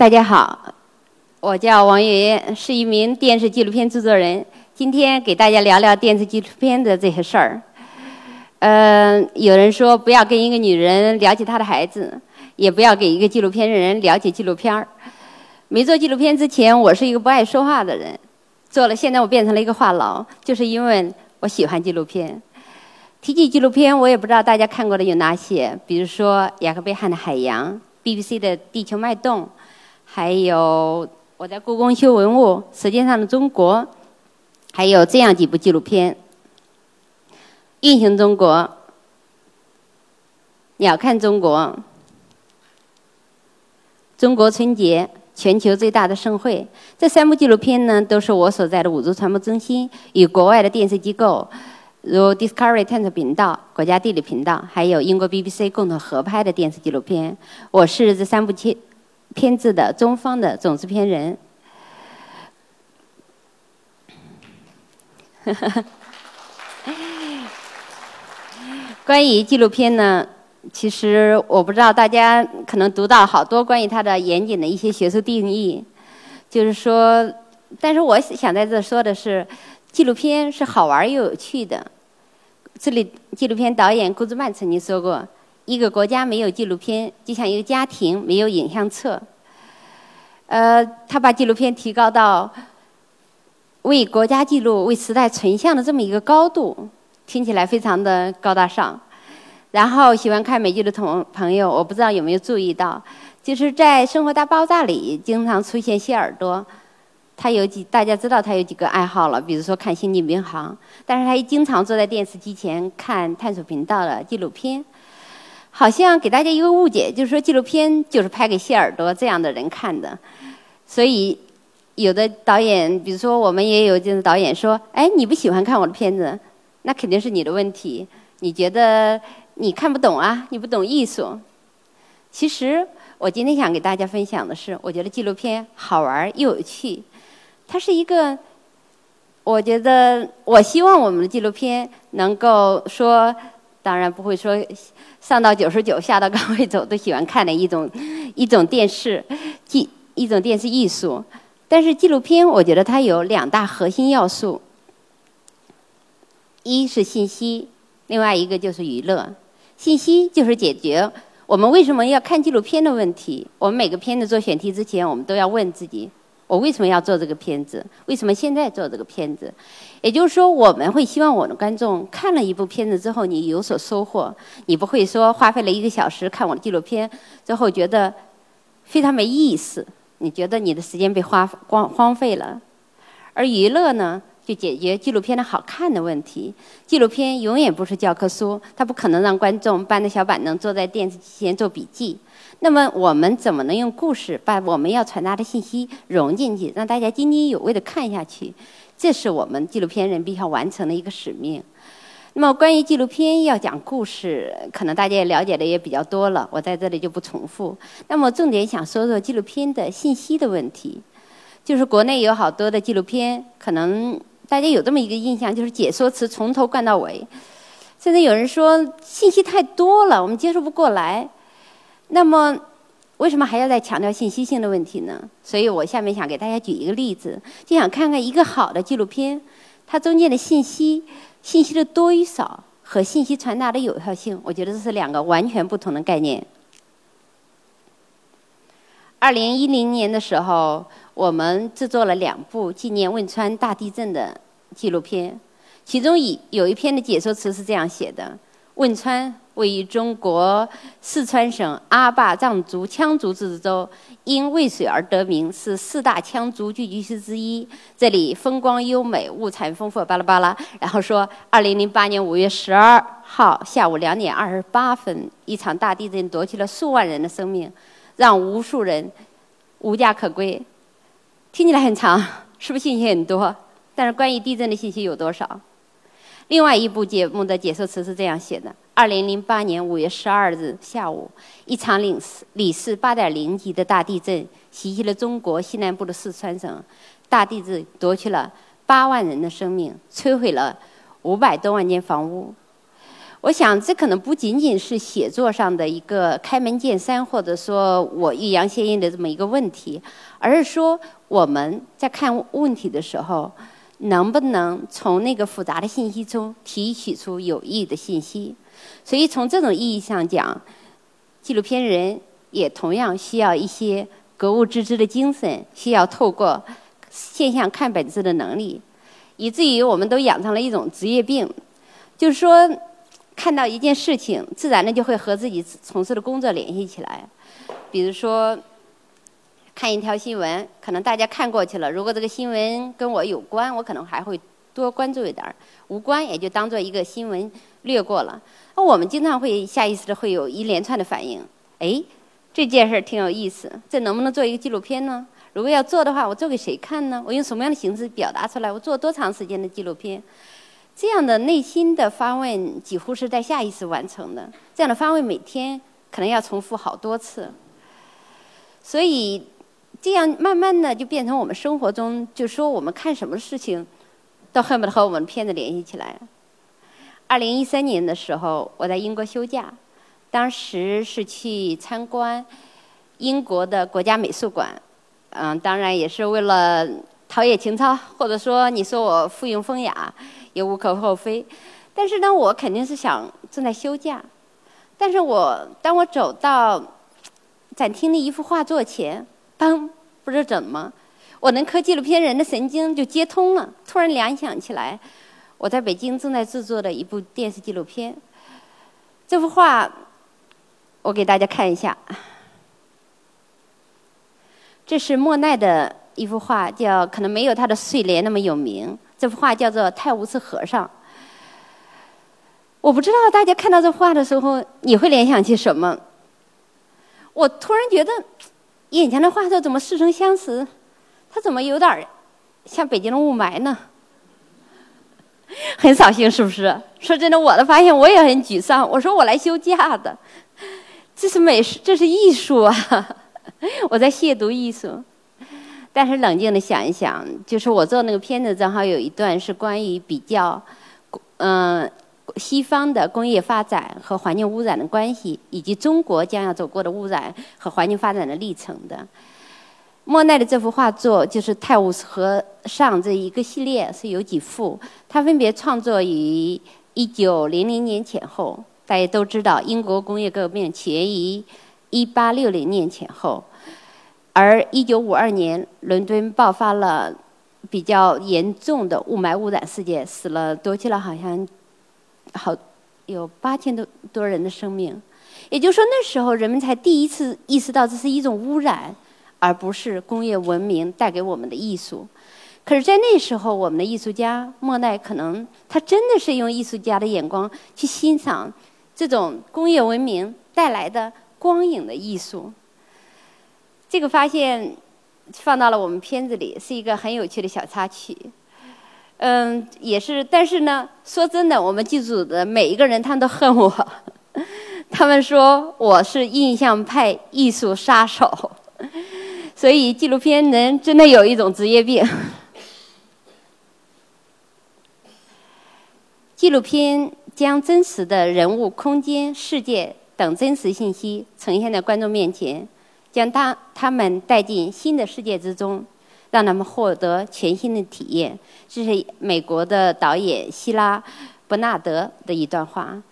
大家好，我叫王云，是一名电视纪录片制作人。今天给大家聊聊电视纪录片的这些事儿。嗯，有人说不要跟一个女人聊起她的孩子，也不要给一个纪录片的人了解纪录片儿。没做纪录片之前，我是一个不爱说话的人。做了，现在我变成了一个话痨，就是因为我喜欢纪录片。提起纪录片，我也不知道大家看过的有哪些，比如说雅克贝汉的《海洋》，BBC 的《地球脉动》。还有我在故宫修文物，《舌尖上的中国》，还有这样几部纪录片：《运行中国》、《鸟瞰中国》、《中国春节》、全球最大的盛会。这三部纪录片呢，都是我所在的五洲传播中心与国外的电视机构，如 Discovery 探索频道、国家地理频道，还有英国 BBC 共同合拍的电视纪录片。我是这三部片。片子的中方的总制片人，关于纪录片呢，其实我不知道大家可能读到好多关于它的严谨的一些学术定义，就是说，但是我想在这说的是，纪录片是好玩又有趣的。这里纪录片导演顾兹曼曾经说过。一个国家没有纪录片，就像一个家庭没有影像册。呃，他把纪录片提高到为国家记录、为时代存像的这么一个高度，听起来非常的高大上。然后喜欢看美剧的同朋友，我不知道有没有注意到，就是在《生活大爆炸》里经常出现谢耳朵。他有几，大家知道他有几个爱好了，比如说看《星际民航》，但是他也经常坐在电视机前看探索频道的纪录片。好像给大家一个误解，就是说纪录片就是拍给谢耳朵这样的人看的，所以有的导演，比如说我们也有这种导演说：“哎，你不喜欢看我的片子，那肯定是你的问题，你觉得你看不懂啊，你不懂艺术。”其实我今天想给大家分享的是，我觉得纪录片好玩又有趣，它是一个，我觉得我希望我们的纪录片能够说。当然不会说上到九十九，下到岗位走都喜欢看的一种 一种电视纪一种电视艺术。但是纪录片，我觉得它有两大核心要素：一是信息，另外一个就是娱乐。信息就是解决我们为什么要看纪录片的问题。我们每个片子做选题之前，我们都要问自己。我为什么要做这个片子？为什么现在做这个片子？也就是说，我们会希望我的观众看了一部片子之后，你有所收获。你不会说花费了一个小时看我的纪录片最后觉得非常没意思，你觉得你的时间被花光荒废了。而娱乐呢，就解决纪录片的好看的问题。纪录片永远不是教科书，它不可能让观众搬着小板凳坐在电视机前做笔记。那么我们怎么能用故事把我们要传达的信息融进去，让大家津津有味地看下去？这是我们纪录片人必须要完成的一个使命。那么关于纪录片要讲故事，可能大家也了解的也比较多了，我在这里就不重复。那么重点想说说纪录片的信息的问题，就是国内有好多的纪录片，可能大家有这么一个印象，就是解说词从头灌到尾，甚至有人说信息太多了，我们接受不过来。那么，为什么还要再强调信息性的问题呢？所以我下面想给大家举一个例子，就想看看一个好的纪录片，它中间的信息、信息的多与少和信息传达的有效性，我觉得这是两个完全不同的概念。二零一零年的时候，我们制作了两部纪念汶川大地震的纪录片，其中以有一篇的解说词是这样写的：汶川。位于中国四川省阿坝藏族羌族自治州，因渭水而得名，是四大羌族聚居区之一。这里风光优美，物产丰富，巴拉巴拉。然后说，二零零八年五月十二号下午两点二十八分，一场大地震夺去了数万人的生命，让无数人无家可归。听起来很长，是不是信息很多？但是关于地震的信息有多少？另外一部节目的解说词是这样写的：二零零八年五月十二日下午，一场里里氏八点零级的大地震袭击了中国西南部的四川省，大地震夺去了八万人的生命，摧毁了五百多万间房屋。我想，这可能不仅仅是写作上的一个开门见山，或者说我欲扬先抑的这么一个问题，而是说我们在看问题的时候，能不能从那个复杂的信息中提取出有益的信息？所以，从这种意义上讲，纪录片人也同样需要一些格物致知的精神，需要透过现象看本质的能力，以至于我们都养成了一种职业病，就是说。看到一件事情，自然的就会和自己从事的工作联系起来。比如说，看一条新闻，可能大家看过去了。如果这个新闻跟我有关，我可能还会多关注一点儿；无关，也就当做一个新闻略过了。那我们经常会下意识的会有一连串的反应。哎，这件事儿挺有意思，这能不能做一个纪录片呢？如果要做的话，我做给谁看呢？我用什么样的形式表达出来？我做多长时间的纪录片？这样的内心的发问几乎是在下意识完成的。这样的发问每天可能要重复好多次，所以这样慢慢的就变成我们生活中，就说我们看什么事情，都恨不得和我们片子联系起来。二零一三年的时候，我在英国休假，当时是去参观英国的国家美术馆，嗯，当然也是为了陶冶情操，或者说你说我附庸风雅。也无可厚非，但是呢，我肯定是想正在休假。但是我当我走到展厅的一幅画作前，嘣，不知道怎么，我能磕纪录片人的神经就接通了，突然联想起来，我在北京正在制作的一部电视纪录片。这幅画，我给大家看一下，这是莫奈的一幅画，叫可能没有他的睡莲那么有名。这幅画叫做《泰晤士和尚》。我不知道大家看到这画的时候，你会联想起什么？我突然觉得，眼前的画作怎么似曾相识？它怎么有点像北京的雾霾呢？很扫兴，是不是？说真的，我的发现我也很沮丧。我说我来休假的，这是美术，这是艺术啊！我在亵渎艺术。但是冷静的想一想，就是我做那个片子，正好有一段是关于比较，嗯，西方的工业发展和环境污染的关系，以及中国将要走过的污染和环境发展的历程的。莫奈的这幅画作就是《泰晤士河上》这一个系列是有几幅，它分别创作于一九零零年前后。大家都知道，英国工业革命起源于一八六零年前后。而一九五二年，伦敦爆发了比较严重的雾霾污染事件，死了多去了好像好有八千多多人的生命。也就是说，那时候人们才第一次意识到这是一种污染，而不是工业文明带给我们的艺术。可是，在那时候，我们的艺术家莫奈可能他真的是用艺术家的眼光去欣赏这种工业文明带来的光影的艺术。这个发现放到了我们片子里，是一个很有趣的小插曲。嗯，也是，但是呢，说真的，我们剧组的每一个人他们都恨我，他们说我是印象派艺术杀手。所以纪录片人真的有一种职业病。纪录片将真实的人物、空间、世界等真实信息呈现在观众面前。将他他们带进新的世界之中，让他们获得全新的体验。这是美国的导演希拉·伯纳德的一段话。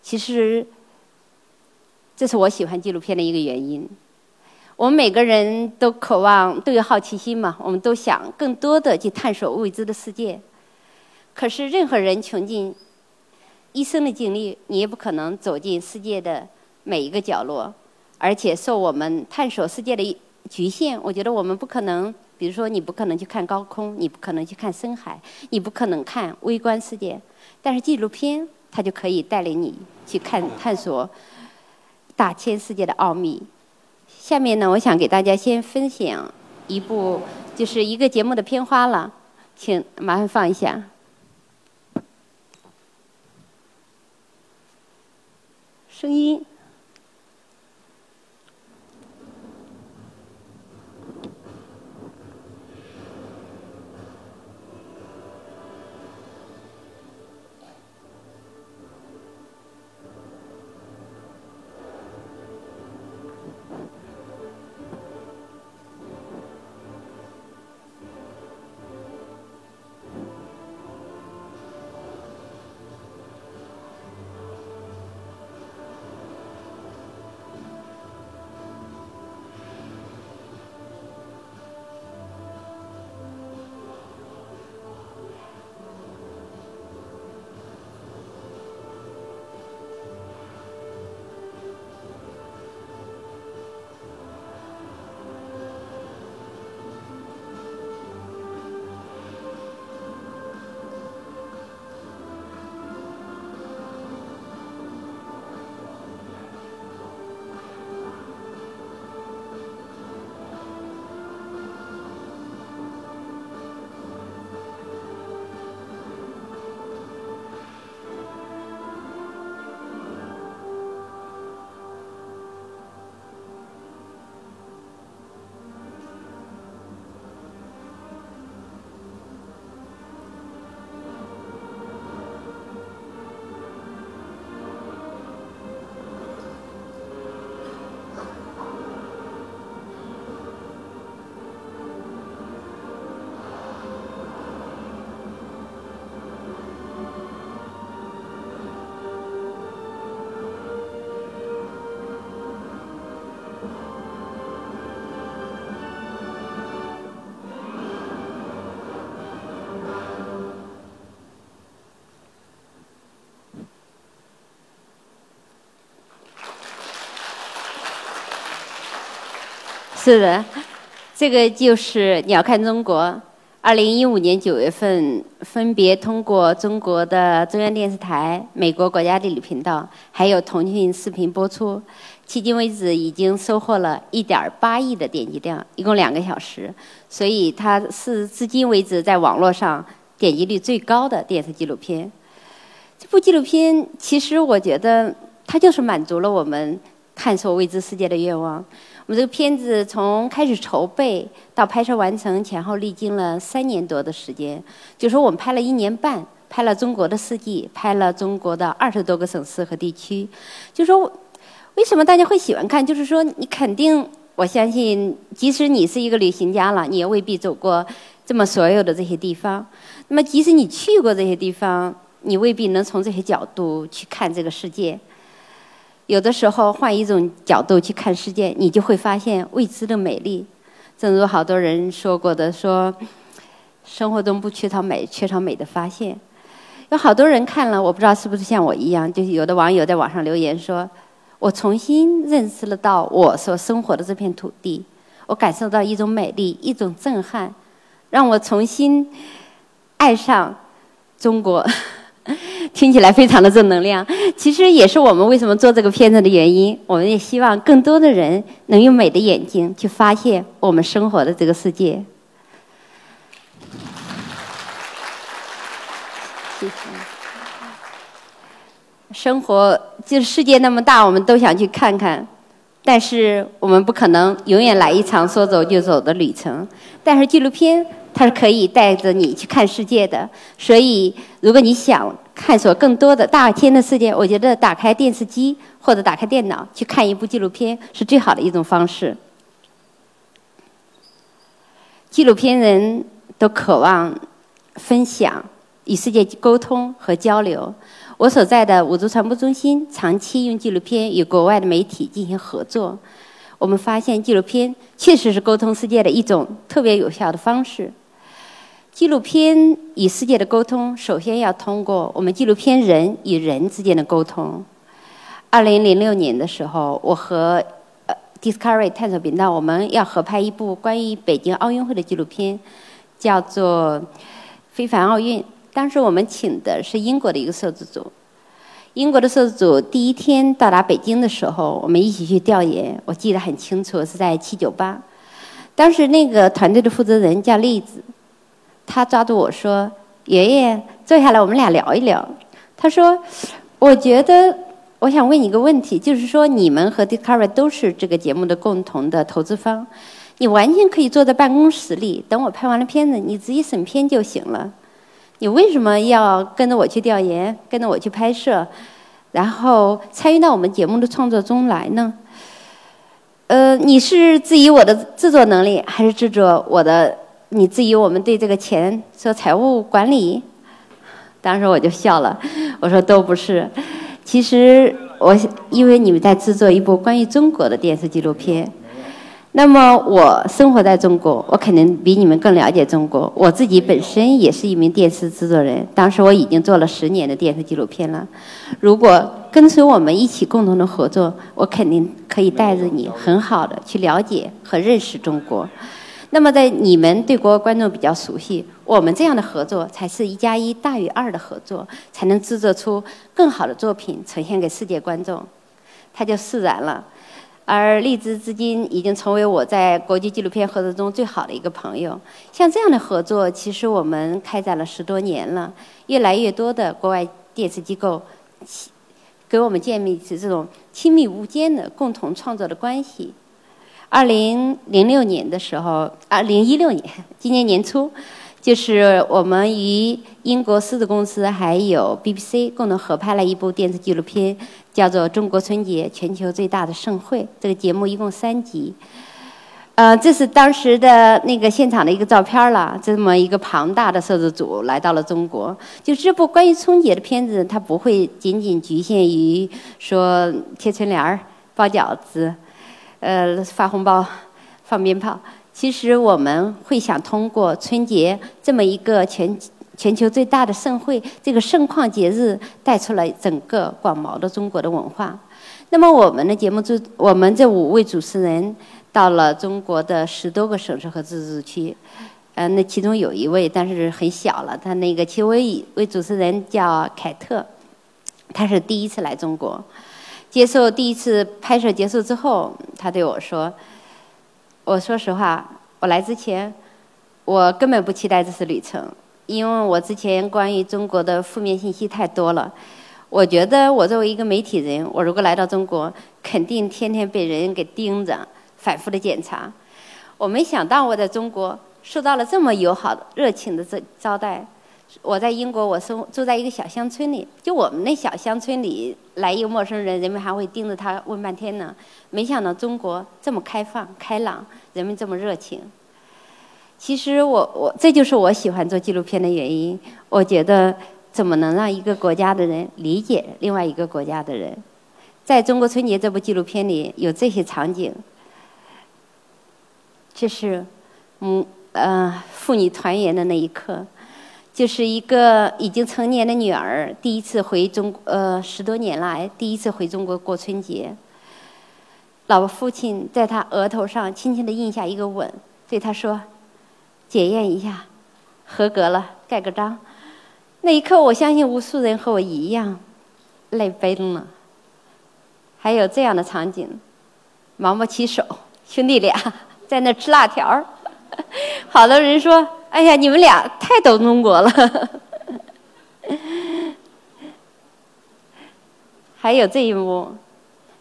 其实，这是我喜欢纪录片的一个原因。我们每个人都渴望，都有好奇心嘛，我们都想更多的去探索未知的世界。可是，任何人穷尽一生的精力，你也不可能走进世界的每一个角落。而且受我们探索世界的局限，我觉得我们不可能，比如说你不可能去看高空，你不可能去看深海，你不可能看微观世界。但是纪录片它就可以带领你去看探索大千世界的奥秘。下面呢，我想给大家先分享一部，就是一个节目的片花了，请麻烦放一下。声音。是的，这个就是鸟瞰中国。二零一五年九月份，分别通过中国的中央电视台、美国国家地理频道，还有腾讯视频播出。迄今为止，已经收获了一点八亿的点击量，一共两个小时。所以它是至今为止在网络上点击率最高的电视纪录片。这部纪录片，其实我觉得它就是满足了我们探索未知世界的愿望。我们这个片子从开始筹备到拍摄完成，前后历经了三年多的时间。就说我们拍了一年半，拍了中国的四季，拍了中国的二十多个省市和地区。就说为什么大家会喜欢看？就是说你肯定，我相信，即使你是一个旅行家了，你也未必走过这么所有的这些地方。那么，即使你去过这些地方，你未必能从这些角度去看这个世界。有的时候换一种角度去看世界，你就会发现未知的美丽。正如好多人说过的，说生活中不缺少美，缺少美的发现。有好多人看了，我不知道是不是像我一样，就是有的网友在网上留言说：“我重新认识了到我所生活的这片土地，我感受到一种美丽，一种震撼，让我重新爱上中国。” 听起来非常的正能量，其实也是我们为什么做这个片子的原因。我们也希望更多的人能用美的眼睛去发现我们生活的这个世界。谢谢。生活就是世界那么大，我们都想去看看，但是我们不可能永远来一场说走就走的旅程。但是纪录片。它是可以带着你去看世界的，所以如果你想探索更多的大天的世界，我觉得打开电视机或者打开电脑去看一部纪录片是最好的一种方式。纪录片人都渴望分享、与世界沟通和交流。我所在的五洲传播中心长期用纪录片与国外的媒体进行合作，我们发现纪录片确实是沟通世界的一种特别有效的方式。纪录片与世界的沟通，首先要通过我们纪录片人与人之间的沟通。二零零六年的时候，我和 Discovery 探索频道，我们要合拍一部关于北京奥运会的纪录片，叫做《非凡奥运》。当时我们请的是英国的一个摄制组。英国的摄制组第一天到达北京的时候，我们一起去调研，我记得很清楚，是在七九八。当时那个团队的负责人叫栗子。他抓住我说：“爷爷，坐下来，我们俩聊一聊。”他说：“我觉得，我想问你一个问题，就是说，你们和 Discovery 都是这个节目的共同的投资方，你完全可以坐在办公室里，等我拍完了片子，你直接审片就行了。你为什么要跟着我去调研，跟着我去拍摄，然后参与到我们节目的创作中来呢？呃，你是质疑我的制作能力，还是制作我的？”你质疑我们对这个钱说财务管理，当时我就笑了，我说都不是。其实我因为你们在制作一部关于中国的电视纪录片，那么我生活在中国，我肯定比你们更了解中国。我自己本身也是一名电视制作人，当时我已经做了十年的电视纪录片了。如果跟随我们一起共同的合作，我肯定可以带着你很好的去了解和认识中国。那么，在你们对国外观众比较熟悉，我们这样的合作才是一加一大于二的合作，才能制作出更好的作品呈现给世界观众，它就释然了。而荔枝至今已经成为我在国际纪录片合作中最好的一个朋友。像这样的合作，其实我们开展了十多年了，越来越多的国外电视机构给我们建立起这种亲密无间的共同创作的关系。二零零六年的时候，二零一六年，今年年初，就是我们与英国狮子公司还有 BBC 共同合拍了一部电视纪录片，叫做《中国春节：全球最大的盛会》。这个节目一共三集。呃，这是当时的那个现场的一个照片了。这么一个庞大的摄制组来到了中国。就这部关于春节的片子，它不会仅仅局限于说贴春联儿、包饺子。呃，发红包、放鞭炮，其实我们会想通过春节这么一个全全球最大的盛会，这个盛况节日，带出来整个广袤的中国的文化。那么，我们的节目主，我们这五位主持人到了中国的十多个省市和自治区。呃，那其中有一位，但是很小了。他那个其中一位主持人叫凯特，他是第一次来中国，接受第一次拍摄结束之后，他对我说：“我说实话，我来之前，我根本不期待这次旅程，因为我之前关于中国的负面信息太多了。我觉得我作为一个媒体人，我如果来到中国，肯定天天被人给盯着，反复的检查。我没想到我在中国。”受到了这么友好、热情的这招待，我在英国，我生住在一个小乡村里，就我们那小乡村里来一个陌生人，人们还会盯着他问半天呢。没想到中国这么开放、开朗，人们这么热情。其实我我这就是我喜欢做纪录片的原因。我觉得怎么能让一个国家的人理解另外一个国家的人？在中国春节这部纪录片里有这些场景，这是嗯。呃，父女团圆的那一刻，就是一个已经成年的女儿第一次回中呃十多年来第一次回中国过春节。老父亲在她额头上轻轻地印下一个吻，对她说：“检验一下，合格了，盖个章。”那一刻，我相信无数人和我一样泪奔了。还有这样的场景：毛毛起手，兄弟俩 在那吃辣条。好多人说：“哎呀，你们俩太懂中国了。”还有这一幕，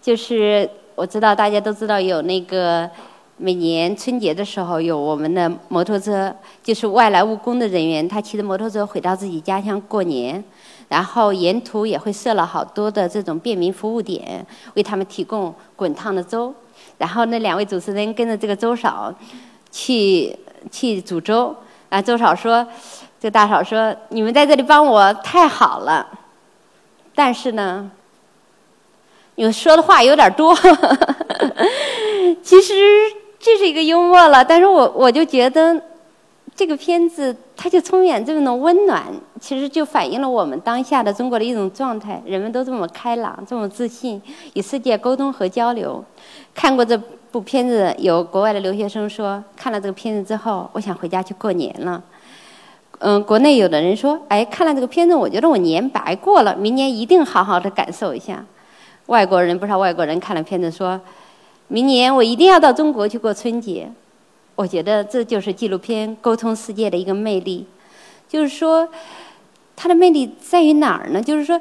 就是我知道大家都知道有那个每年春节的时候有我们的摩托车，就是外来务工的人员，他骑着摩托车回到自己家乡过年，然后沿途也会设了好多的这种便民服务点，为他们提供滚烫的粥。然后那两位主持人跟着这个粥嫂。去去煮粥，啊，周嫂说，这大嫂说，你们在这里帮我太好了，但是呢，你说的话有点多。其实这是一个幽默了，但是我我就觉得这个片子它就充满这种温暖，其实就反映了我们当下的中国的一种状态，人们都这么开朗，这么自信，与世界沟通和交流。看过这。部片子有国外的留学生说，看了这个片子之后，我想回家去过年了。嗯，国内有的人说，哎，看了这个片子，我觉得我年白过了，明年一定好好的感受一下。外国人不少，外国人看了片子说，明年我一定要到中国去过春节。我觉得这就是纪录片沟通世界的一个魅力，就是说，它的魅力在于哪儿呢？就是说，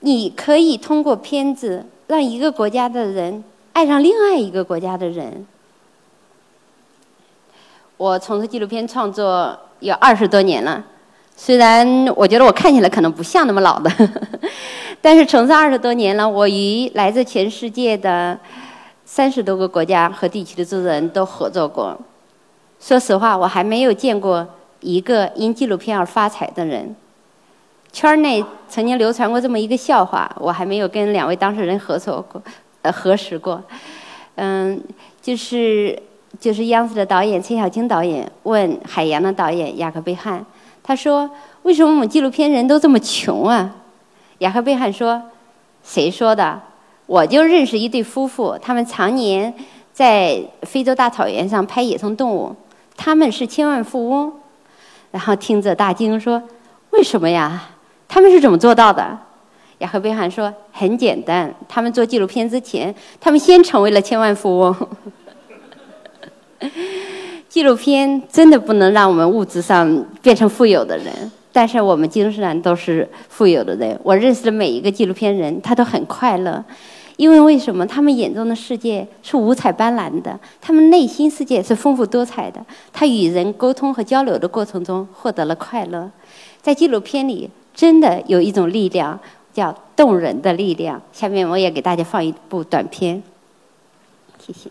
你可以通过片子让一个国家的人。爱上另外一个国家的人，我从事纪录片创作有二十多年了。虽然我觉得我看起来可能不像那么老的，但是从事二十多年了，我与来自全世界的三十多个国家和地区的制作人都合作过。说实话，我还没有见过一个因纪录片而发财的人。圈内曾经流传过这么一个笑话，我还没有跟两位当事人合作过。呃，核实过，嗯，就是就是央视的导演陈小青导演问《海洋》的导演雅克贝汉，他说：“为什么我们纪录片人都这么穷啊？”雅克贝汉说：“谁说的？我就认识一对夫妇，他们常年在非洲大草原上拍野生动物，他们是千万富翁。”然后听着大惊说：“为什么呀？他们是怎么做到的？”雅克贝汉说：“很简单，他们做纪录片之前，他们先成为了千万富翁。纪录片真的不能让我们物质上变成富有的人，但是我们精神上都是富有的人。我认识的每一个纪录片人，他都很快乐，因为为什么？他们眼中的世界是五彩斑斓的，他们内心世界是丰富多彩的。他与人沟通和交流的过程中获得了快乐，在纪录片里真的有一种力量。”叫动人的力量。下面我也给大家放一部短片，谢谢。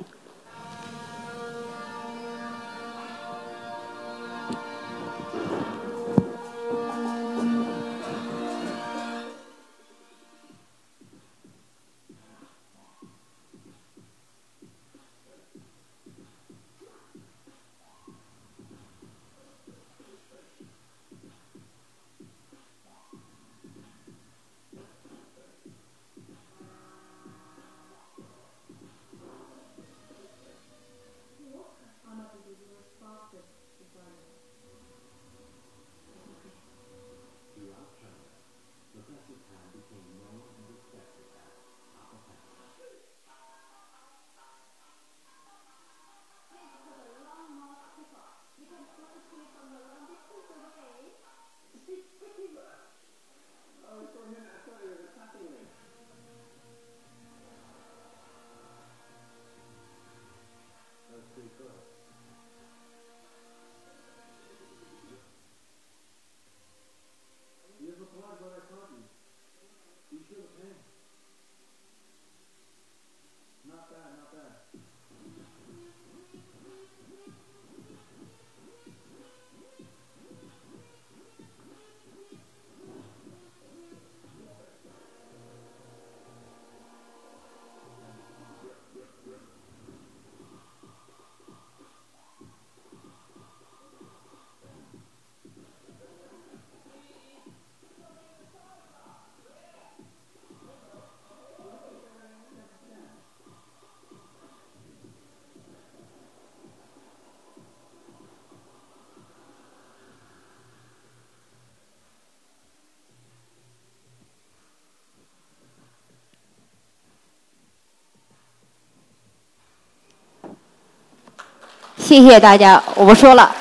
谢谢大家，我不说了，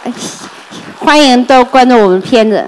欢迎多关注我们片子。